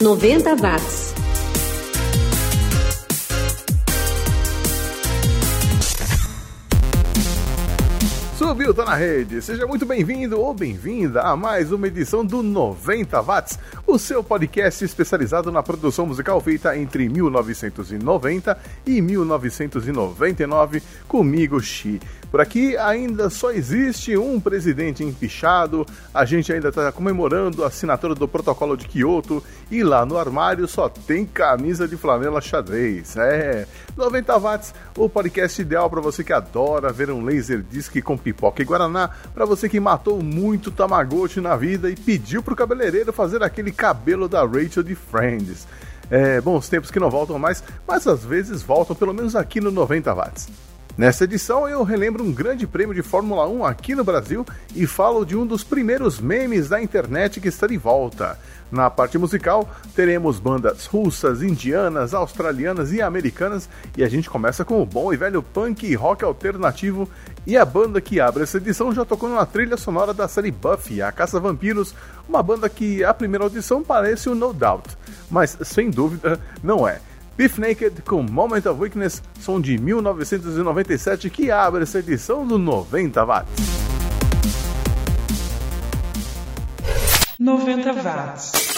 90 watts. Subiu, tá na rede. Seja muito bem-vindo ou bem-vinda a mais uma edição do 90 Watts, o seu podcast especializado na produção musical feita entre 1990 e 1999, comigo, Xi. Por aqui ainda só existe um presidente empichado, a gente ainda está comemorando a assinatura do protocolo de Kyoto e lá no armário só tem camisa de flanela xadrez. É, 90 watts, o podcast ideal para você que adora ver um laser disc com pipoca e guaraná, para você que matou muito Tamagotchi na vida e pediu pro cabeleireiro fazer aquele cabelo da Rachel de Friends. É, bons tempos que não voltam mais, mas às vezes voltam, pelo menos aqui no 90 watts. Nesta edição eu relembro um grande prêmio de Fórmula 1 aqui no Brasil e falo de um dos primeiros memes da internet que está de volta. Na parte musical, teremos bandas russas, indianas, australianas e americanas, e a gente começa com o bom e velho punk e rock alternativo. E a banda que abre essa edição já tocou na trilha sonora da série Buffy, a Caça Vampiros, uma banda que a primeira audição parece o No Doubt, mas sem dúvida não é. Beef Naked com Moment of Weakness, som de 1997 que abre essa edição do 90 watts. 90 watts.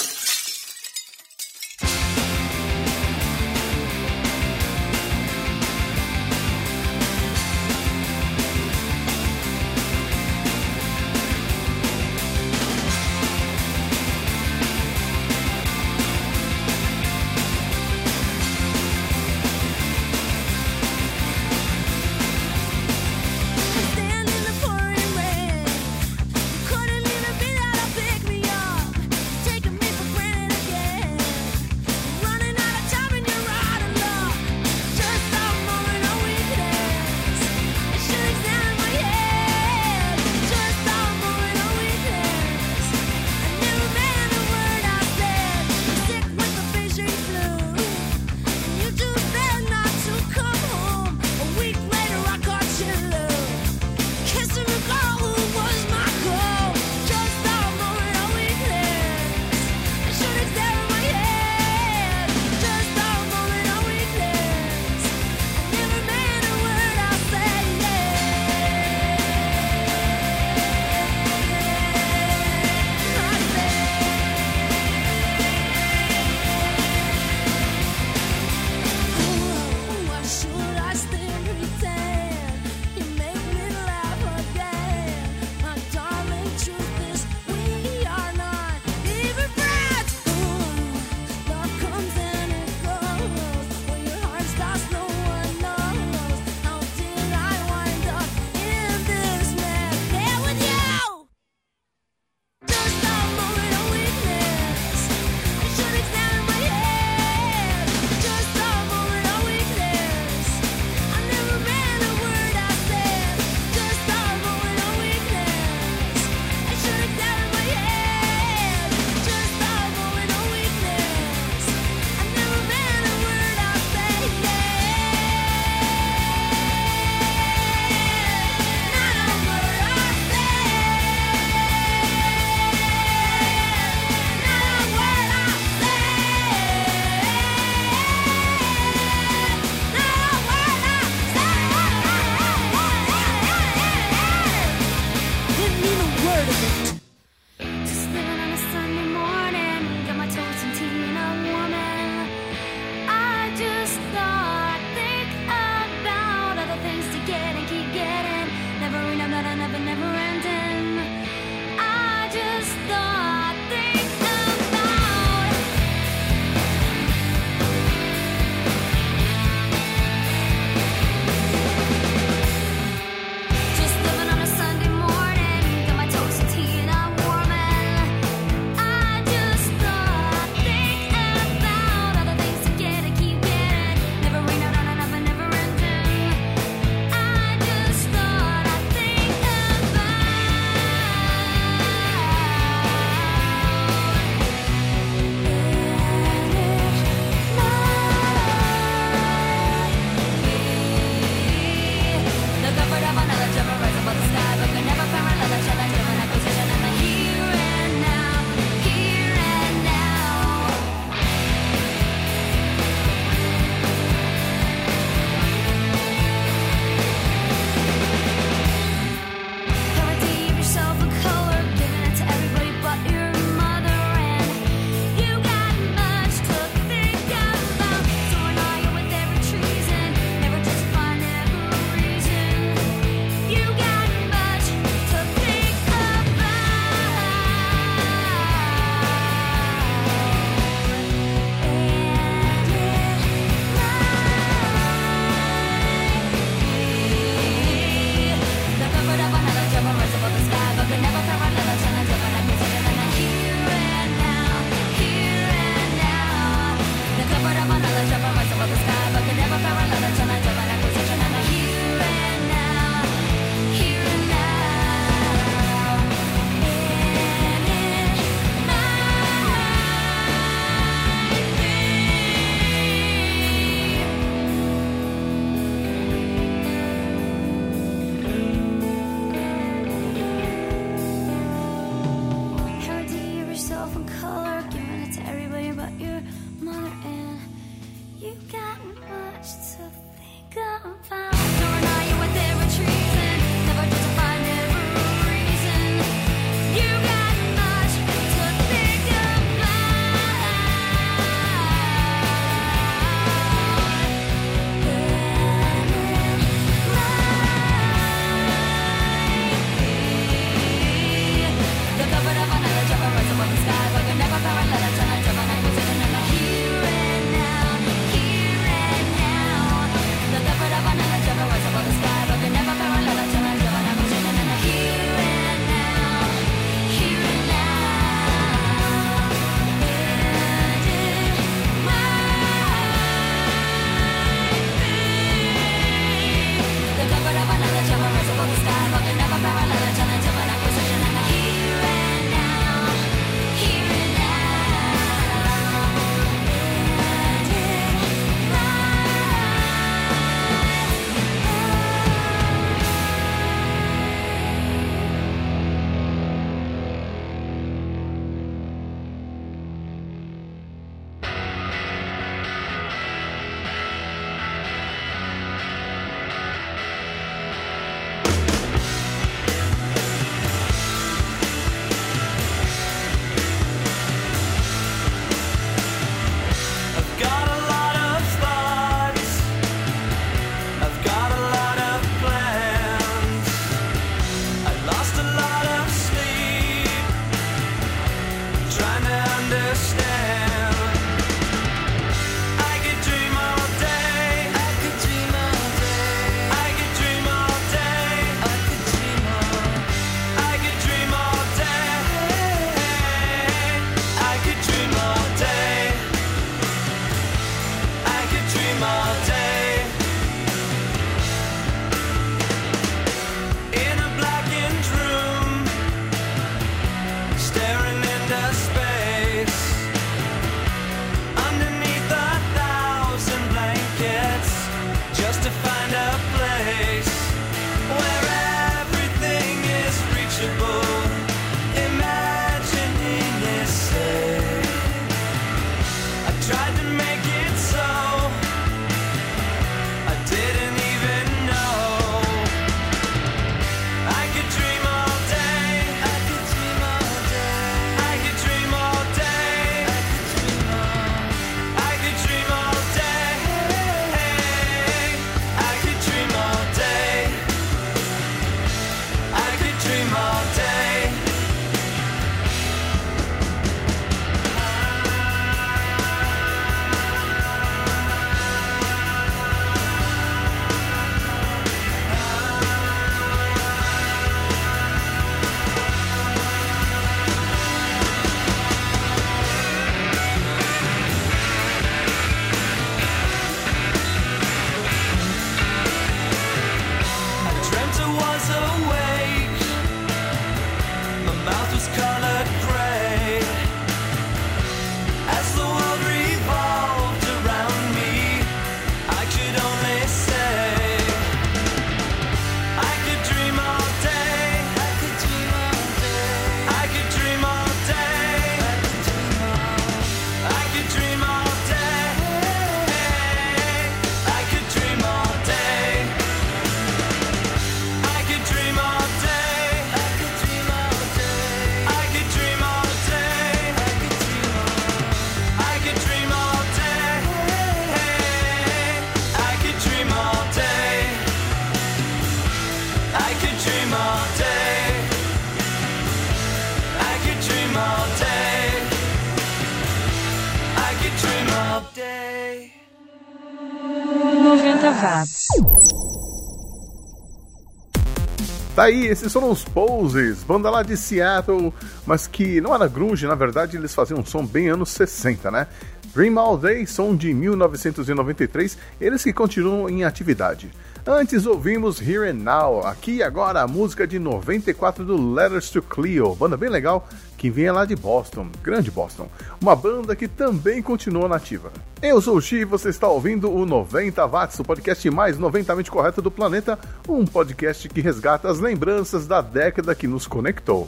Tá aí, esses foram os Poses, banda lá de Seattle, mas que não era grunge, na verdade eles faziam um som bem anos 60, né? Dream All Day, som de 1993, eles que continuam em atividade. Antes ouvimos Here and Now, aqui e agora a música de 94 do Letters to Cleo, banda bem legal que vinha lá de Boston, grande Boston, uma banda que também continua nativa. Eu sou o Xi e você está ouvindo o 90 Watts, o podcast mais 90mente correto do planeta, um podcast que resgata as lembranças da década que nos conectou.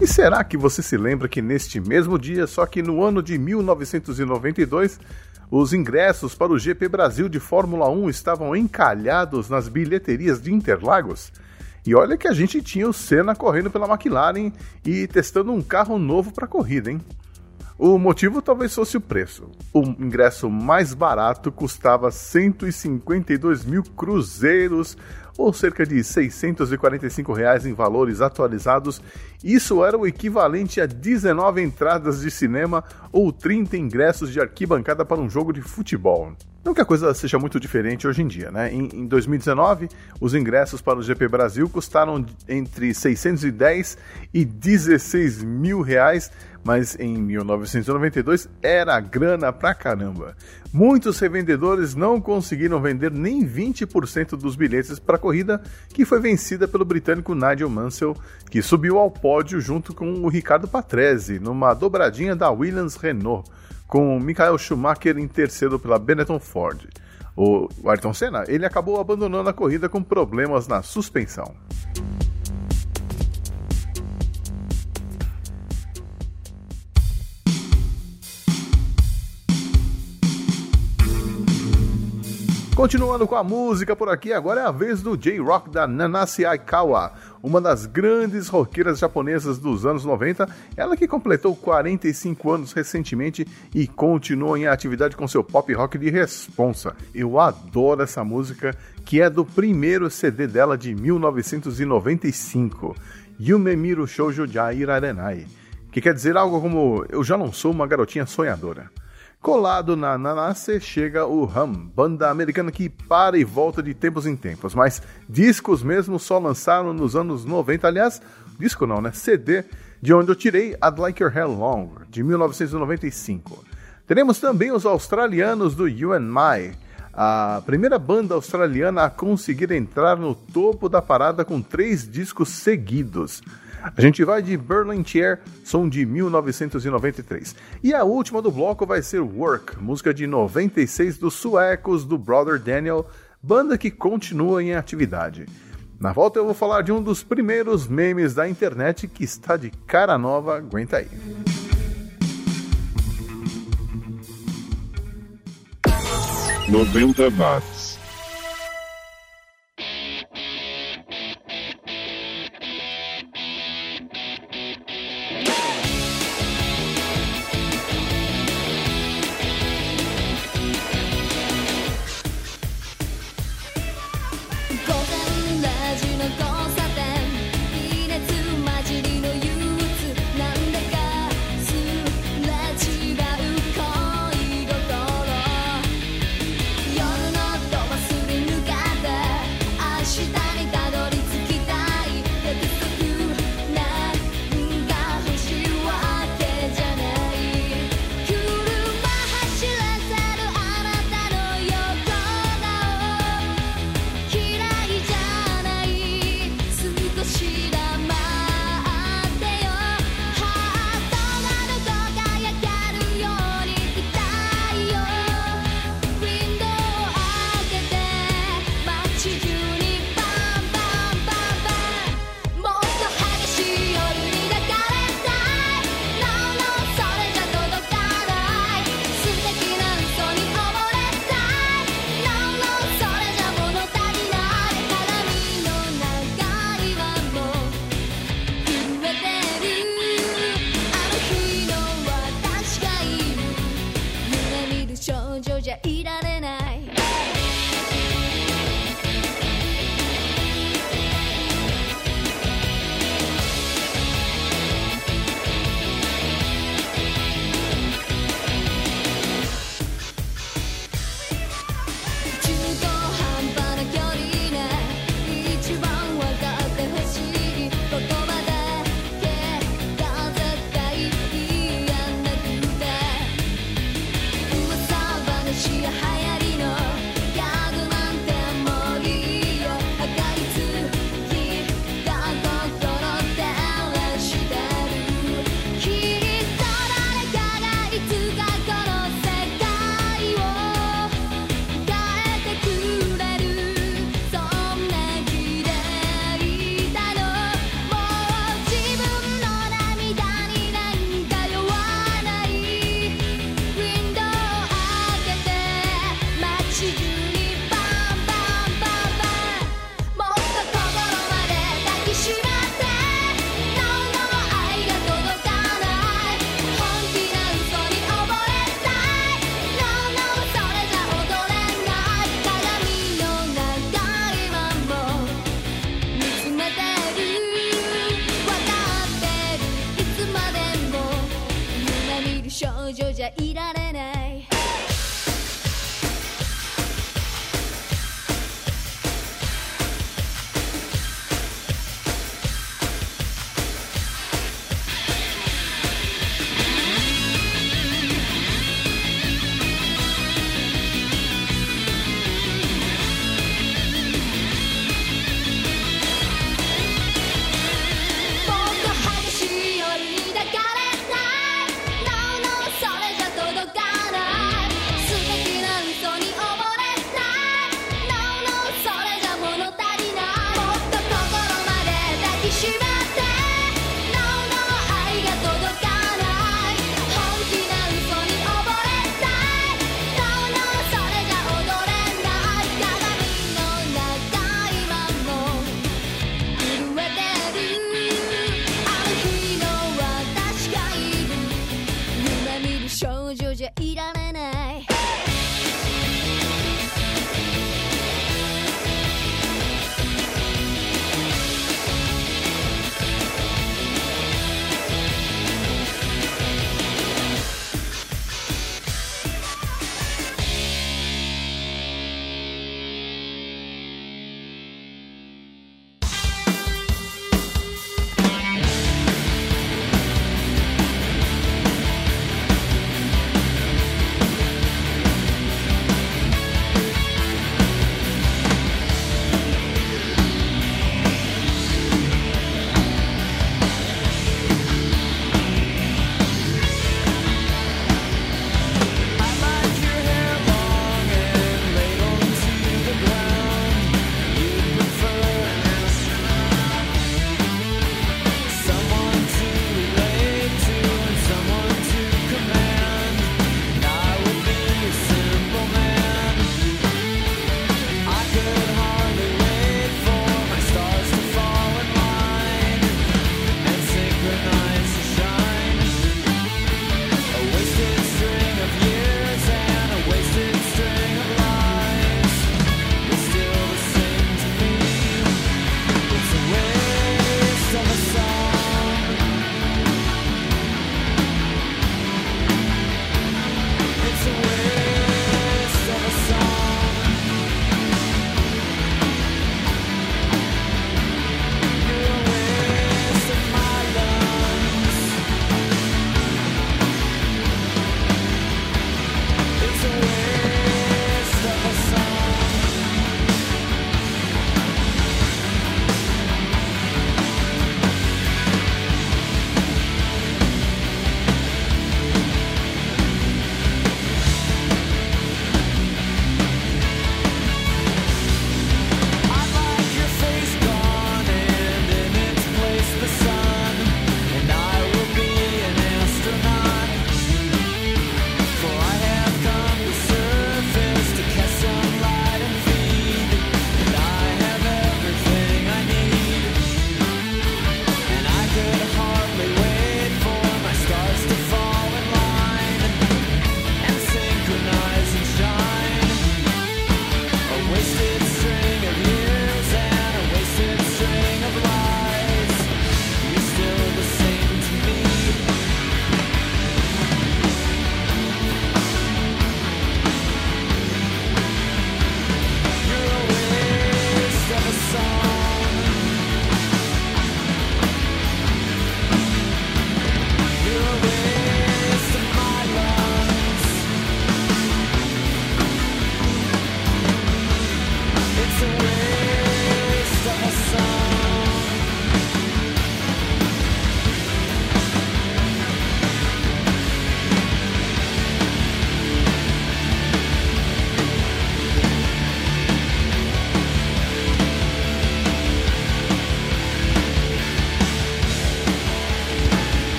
E será que você se lembra que neste mesmo dia, só que no ano de 1992, os ingressos para o GP Brasil de Fórmula 1 estavam encalhados nas bilheterias de Interlagos? E olha que a gente tinha o Senna correndo pela McLaren e testando um carro novo para corrida, hein? O motivo talvez fosse o preço. O ingresso mais barato custava 152 mil cruzeiros, ou cerca de 645 reais em valores atualizados. Isso era o equivalente a 19 entradas de cinema ou 30 ingressos de arquibancada para um jogo de futebol. Não que a coisa seja muito diferente hoje em dia, né? Em, em 2019, os ingressos para o GP Brasil custaram entre 610 e 16 mil reais, mas em 1992 era grana pra caramba. Muitos revendedores não conseguiram vender nem 20% dos bilhetes para a corrida, que foi vencida pelo britânico Nigel Mansell, que subiu ao pódio junto com o Ricardo Patrese, numa dobradinha da Williams Renault, com Michael Schumacher em terceiro pela Benetton Ford. O Ayrton Senna ele acabou abandonando a corrida com problemas na suspensão. Continuando com a música por aqui, agora é a vez do J-Rock da Nanase Aikawa, uma das grandes roqueiras japonesas dos anos 90, ela que completou 45 anos recentemente e continua em atividade com seu pop rock de responsa. Eu adoro essa música, que é do primeiro CD dela de 1995, Yumemiru Shoujo Jairarenai, que quer dizer algo como Eu já não sou uma garotinha sonhadora. Colado na Nanase chega o Hum, banda americana que para e volta de tempos em tempos, mas discos mesmo só lançaram nos anos 90, aliás, disco não, né? CD, de onde eu tirei I'd Like Your Hair Long, de 1995. Teremos também os australianos do You and My, a primeira banda australiana a conseguir entrar no topo da parada com três discos seguidos. A gente vai de Berlin Chair, som de 1993. E a última do bloco vai ser Work, música de 96 dos suecos do Brother Daniel, banda que continua em atividade. Na volta eu vou falar de um dos primeiros memes da internet que está de cara nova, aguenta aí. Noventa watts.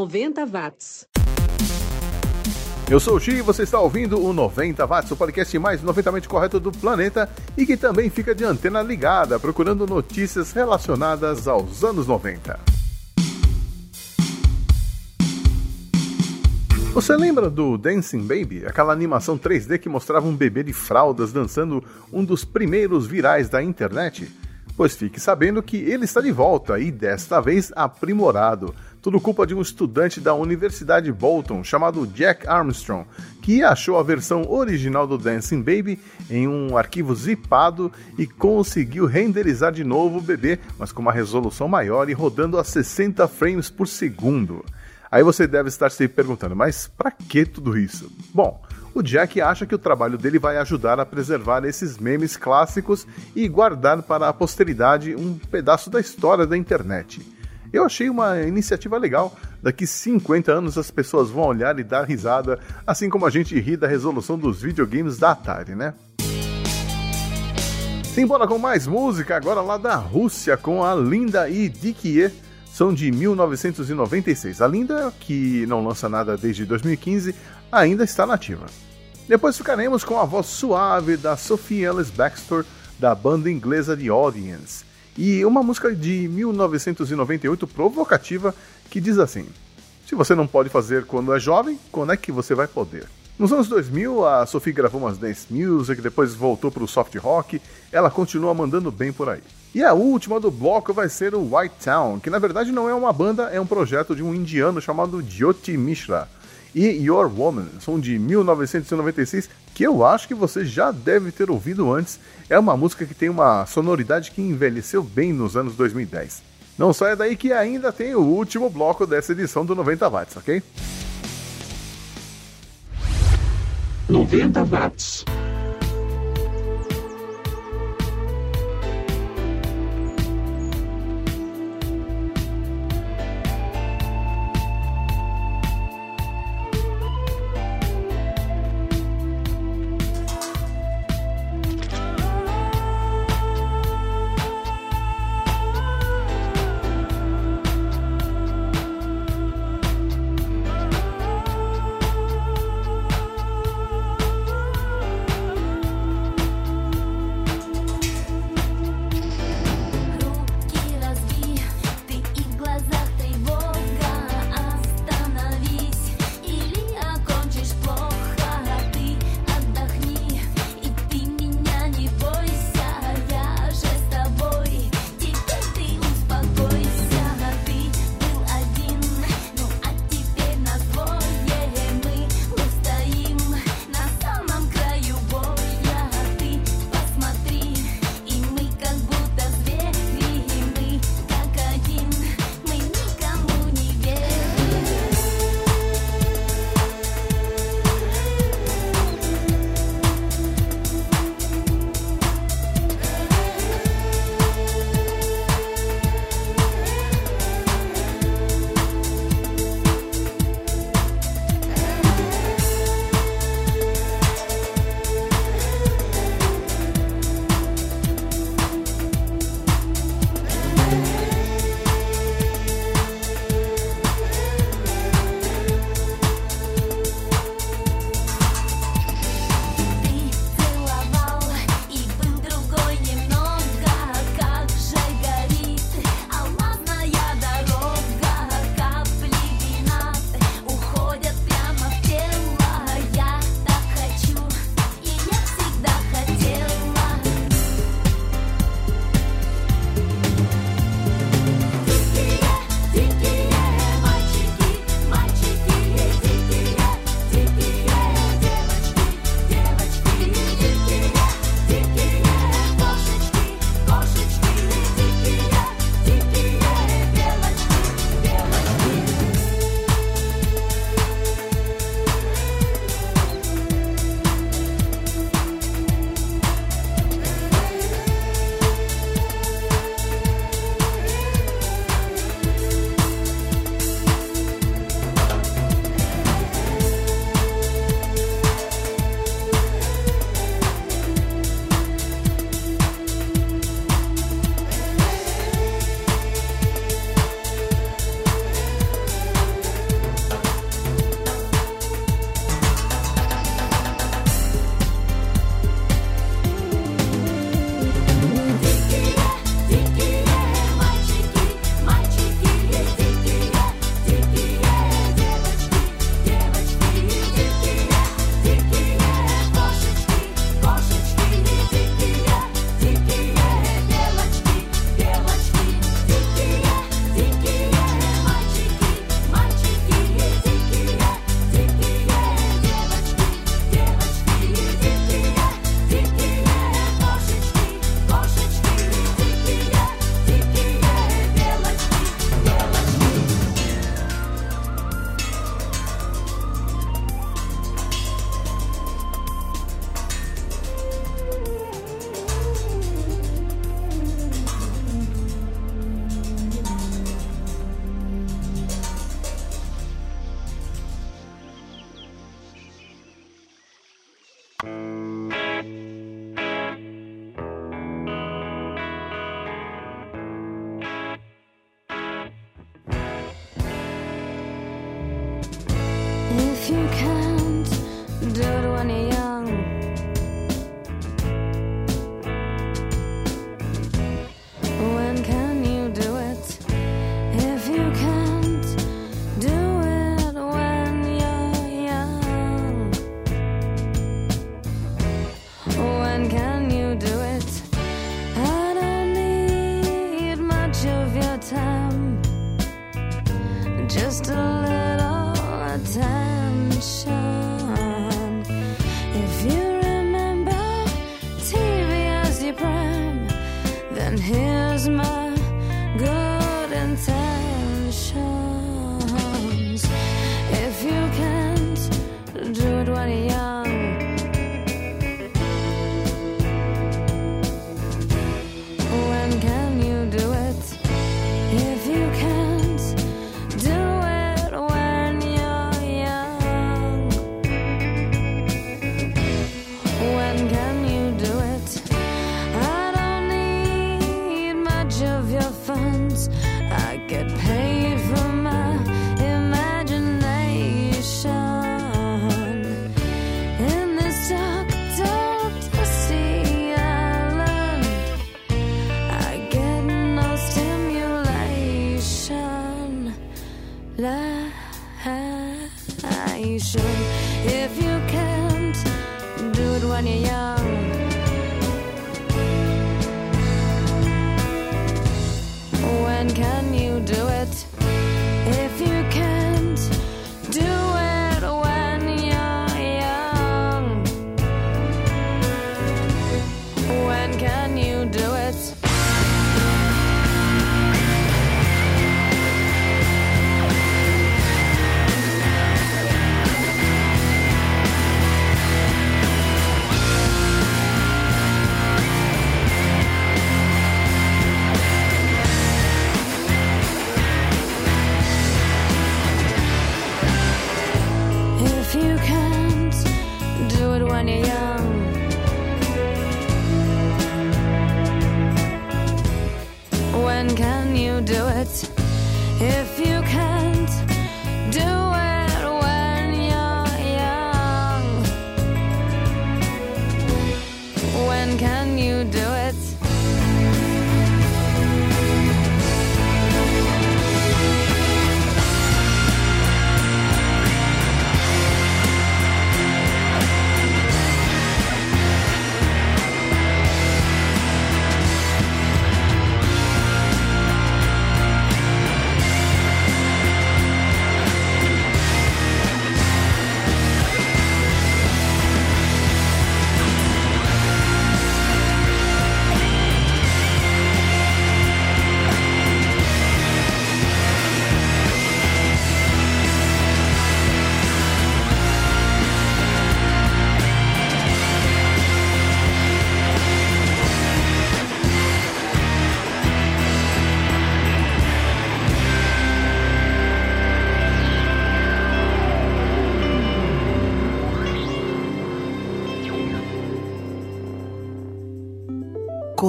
90 watts. Eu sou o Xi e você está ouvindo o 90 Watts, o podcast mais 90mente correto do planeta e que também fica de antena ligada, procurando notícias relacionadas aos anos 90. Você lembra do Dancing Baby, aquela animação 3D que mostrava um bebê de fraldas dançando um dos primeiros virais da internet? Pois fique sabendo que ele está de volta e desta vez aprimorado. Tudo culpa de um estudante da Universidade Bolton chamado Jack Armstrong, que achou a versão original do Dancing Baby em um arquivo zipado e conseguiu renderizar de novo o bebê, mas com uma resolução maior e rodando a 60 frames por segundo. Aí você deve estar se perguntando, mas para que tudo isso? Bom, o Jack acha que o trabalho dele vai ajudar a preservar esses memes clássicos e guardar para a posteridade um pedaço da história da internet. Eu achei uma iniciativa legal. Daqui 50 anos as pessoas vão olhar e dar risada, assim como a gente ri da resolução dos videogames da Atari, né? Simbora com mais música, agora lá da Rússia, com a Linda e Dikie são de 1996. A Linda, que não lança nada desde 2015, ainda está nativa. Depois ficaremos com a voz suave da Sophie Ellis Baxter, da banda inglesa The Audience, e uma música de 1998 provocativa que diz assim: Se você não pode fazer quando é jovem, quando é que você vai poder? Nos anos 2000, a Sophie gravou umas dance music, depois voltou para o soft rock, ela continua mandando bem por aí. E a última do bloco vai ser o White Town, que na verdade não é uma banda, é um projeto de um indiano chamado Jyoti Mishra. E Your Woman são de 1996, que eu acho que você já deve ter ouvido antes. É uma música que tem uma sonoridade que envelheceu bem nos anos 2010. Não saia daí que ainda tem o último bloco dessa edição do 90 Watts, ok? 90 Watts.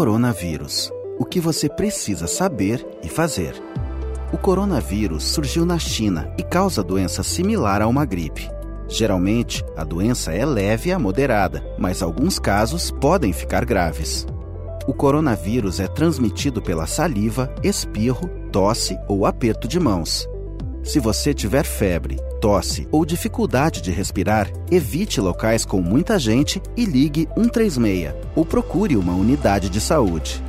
Coronavírus. O que você precisa saber e fazer. O coronavírus surgiu na China e causa doença similar a uma gripe. Geralmente, a doença é leve a moderada, mas alguns casos podem ficar graves. O coronavírus é transmitido pela saliva, espirro, tosse ou aperto de mãos. Se você tiver febre, tosse ou dificuldade de respirar, evite locais com muita gente e ligue 136 ou procure uma unidade de saúde.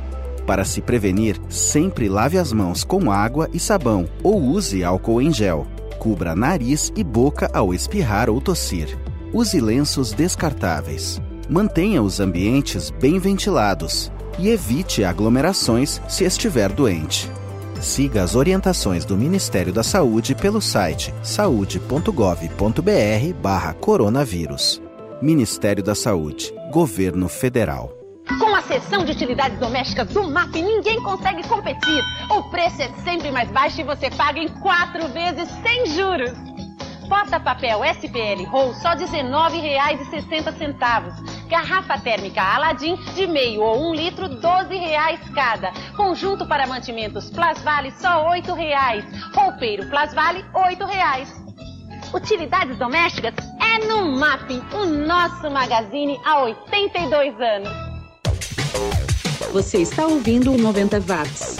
Para se prevenir, sempre lave as mãos com água e sabão ou use álcool em gel. Cubra nariz e boca ao espirrar ou tossir. Use lenços descartáveis. Mantenha os ambientes bem ventilados e evite aglomerações se estiver doente. Siga as orientações do Ministério da Saúde pelo site saude.gov.br/barra coronavírus. Ministério da Saúde, Governo Federal. Com a seção de utilidades domésticas do MAP, ninguém consegue competir. O preço é sempre mais baixo e você paga em quatro vezes sem juros. Porta-papel SPL Roll só R$ 19,60. Garrafa térmica Aladim de meio ou um litro, R$ 12,00 cada. Conjunto para mantimentos Plasvale só R$ 8,00. Roupeiro Plasvale, R$ 8,00. Utilidades domésticas é no MAP, o nosso magazine há 82 anos. Você está ouvindo o 90 watts.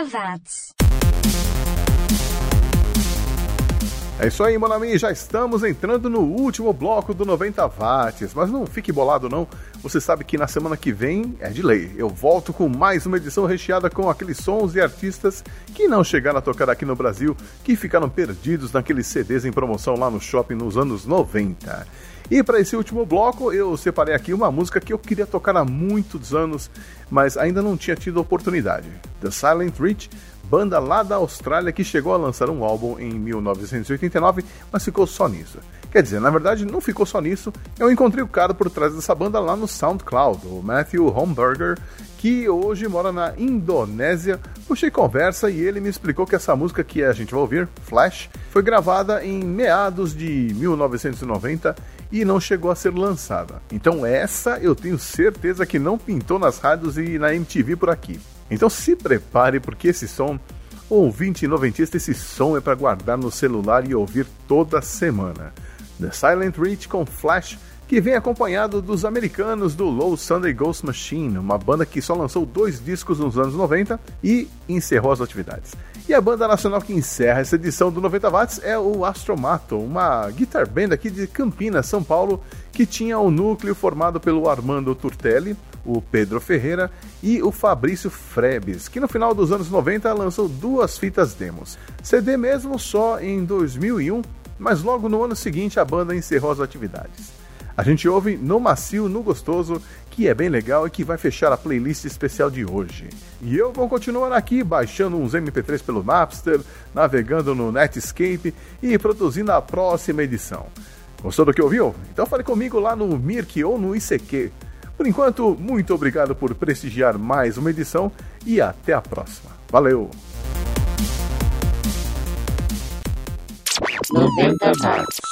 90 watts. É isso aí, Monami, já estamos entrando no último bloco do 90 watts, mas não fique bolado não, você sabe que na semana que vem é de lei. Eu volto com mais uma edição recheada com aqueles sons e artistas que não chegaram a tocar aqui no Brasil, que ficaram perdidos naqueles CDs em promoção lá no shopping nos anos 90. E para esse último bloco, eu separei aqui uma música que eu queria tocar há muitos anos, mas ainda não tinha tido oportunidade. The Silent Reach, banda lá da Austrália que chegou a lançar um álbum em 1989, mas ficou só nisso. Quer dizer, na verdade não ficou só nisso, eu encontrei o cara por trás dessa banda lá no SoundCloud, o Matthew Homburger, que hoje mora na Indonésia. Puxei conversa e ele me explicou que essa música que a gente vai ouvir, Flash, foi gravada em meados de 1990 e não chegou a ser lançada. Então essa eu tenho certeza que não pintou nas rádios e na MTV por aqui. Então se prepare porque esse som, ouvinte noventista, esse som é para guardar no celular e ouvir toda semana. The Silent Reach com Flash, que vem acompanhado dos americanos do Low Sunday Ghost Machine, uma banda que só lançou dois discos nos anos 90 e encerrou as atividades. E a banda nacional que encerra essa edição do 90 Watts é o Astromato, uma guitar band aqui de Campinas, São Paulo, que tinha o um núcleo formado pelo Armando Turtelli, o Pedro Ferreira e o Fabrício Frebes, que no final dos anos 90 lançou duas fitas demos. CD mesmo só em 2001, mas logo no ano seguinte a banda encerrou as atividades. A gente ouve No Macio, No Gostoso, que é bem legal e que vai fechar a playlist especial de hoje. E eu vou continuar aqui baixando uns MP3 pelo Napster, navegando no Netscape e produzindo a próxima edição. Gostou do que ouviu? Então fale comigo lá no Mirk ou no ICQ. Por enquanto, muito obrigado por prestigiar mais uma edição e até a próxima. Valeu! 90 watts.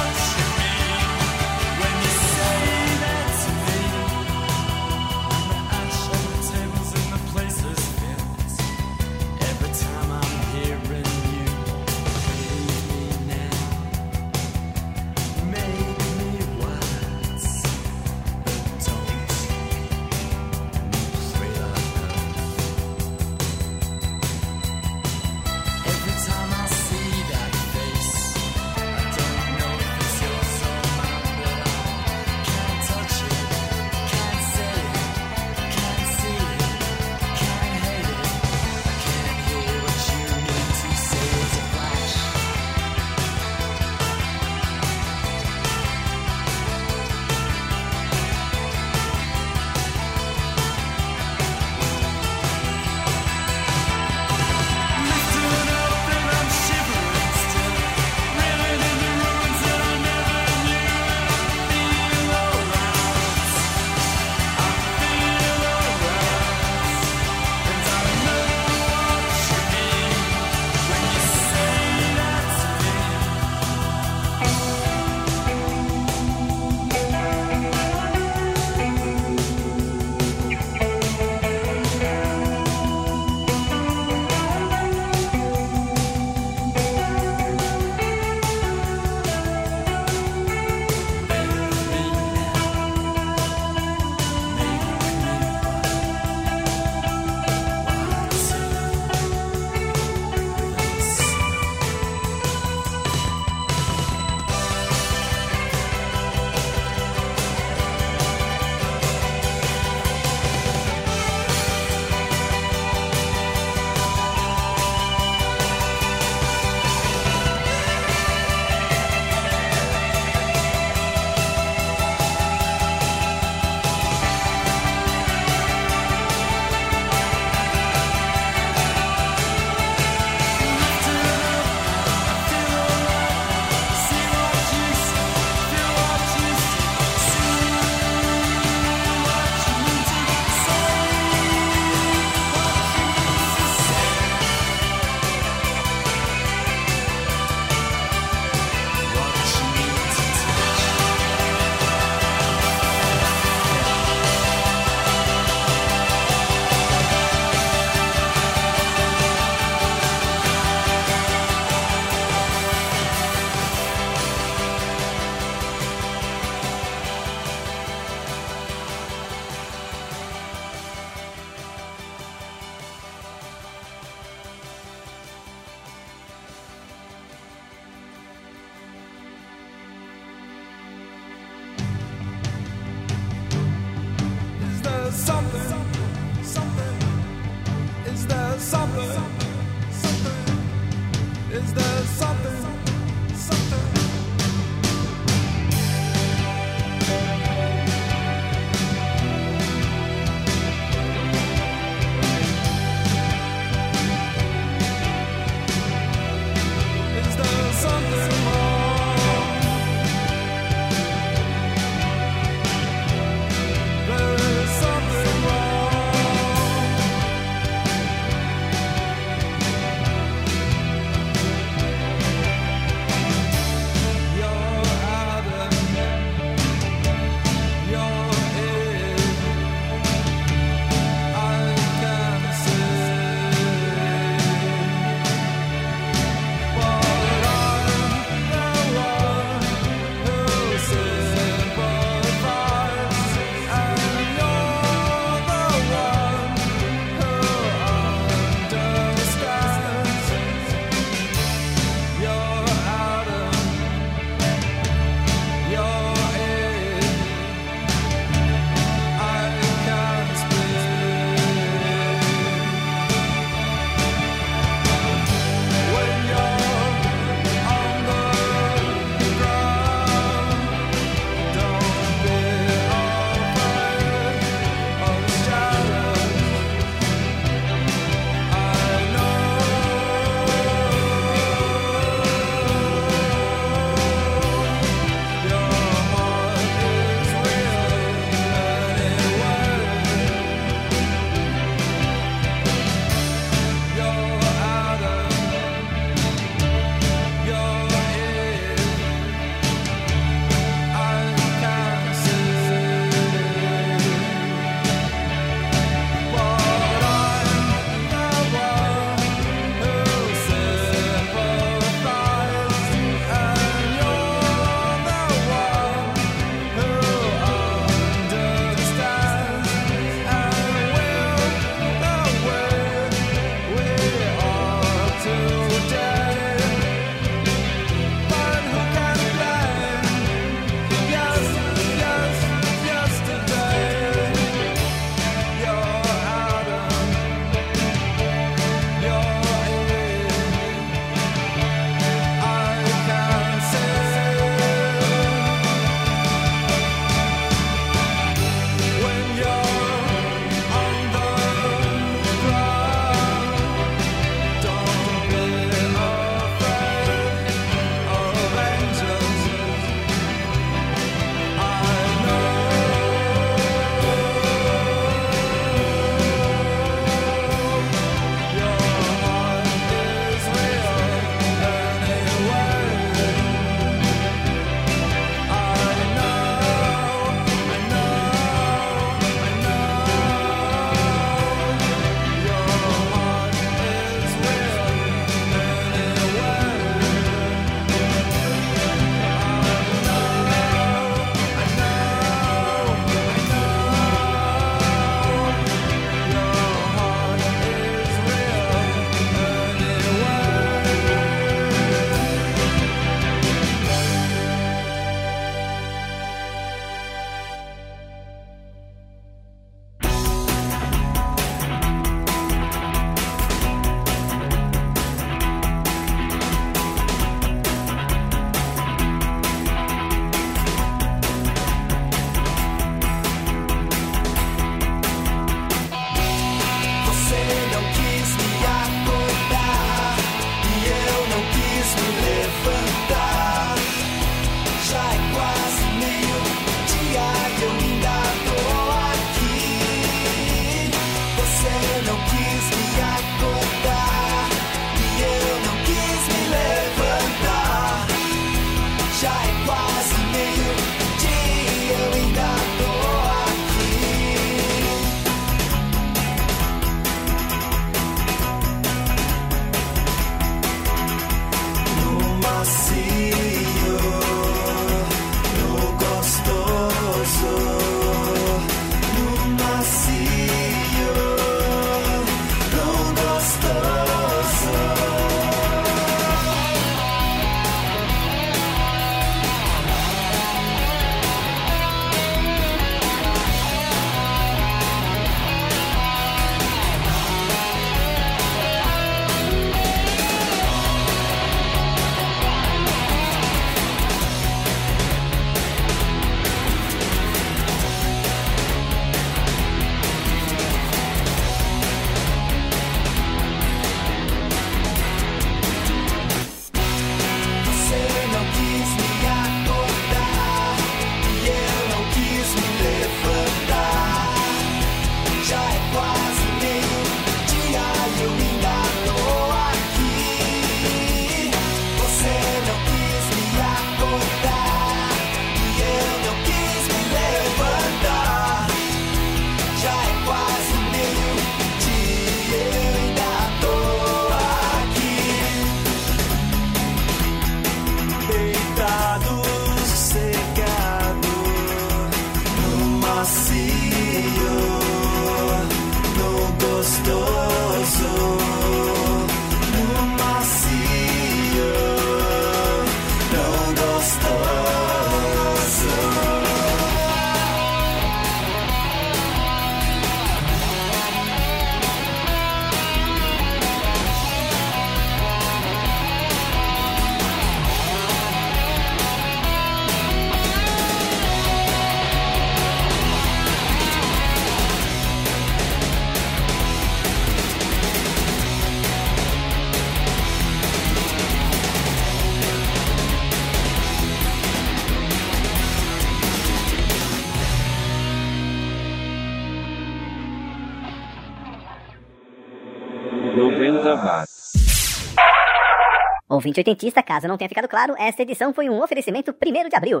Ouvinte oitentista, caso não tenha ficado claro, esta edição foi um oferecimento 1 de abril.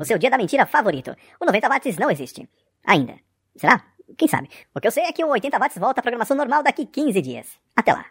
O seu dia da mentira favorito. O 90 watts não existe. Ainda. Será? Quem sabe? O que eu sei é que o 80 watts volta à programação normal daqui 15 dias. Até lá.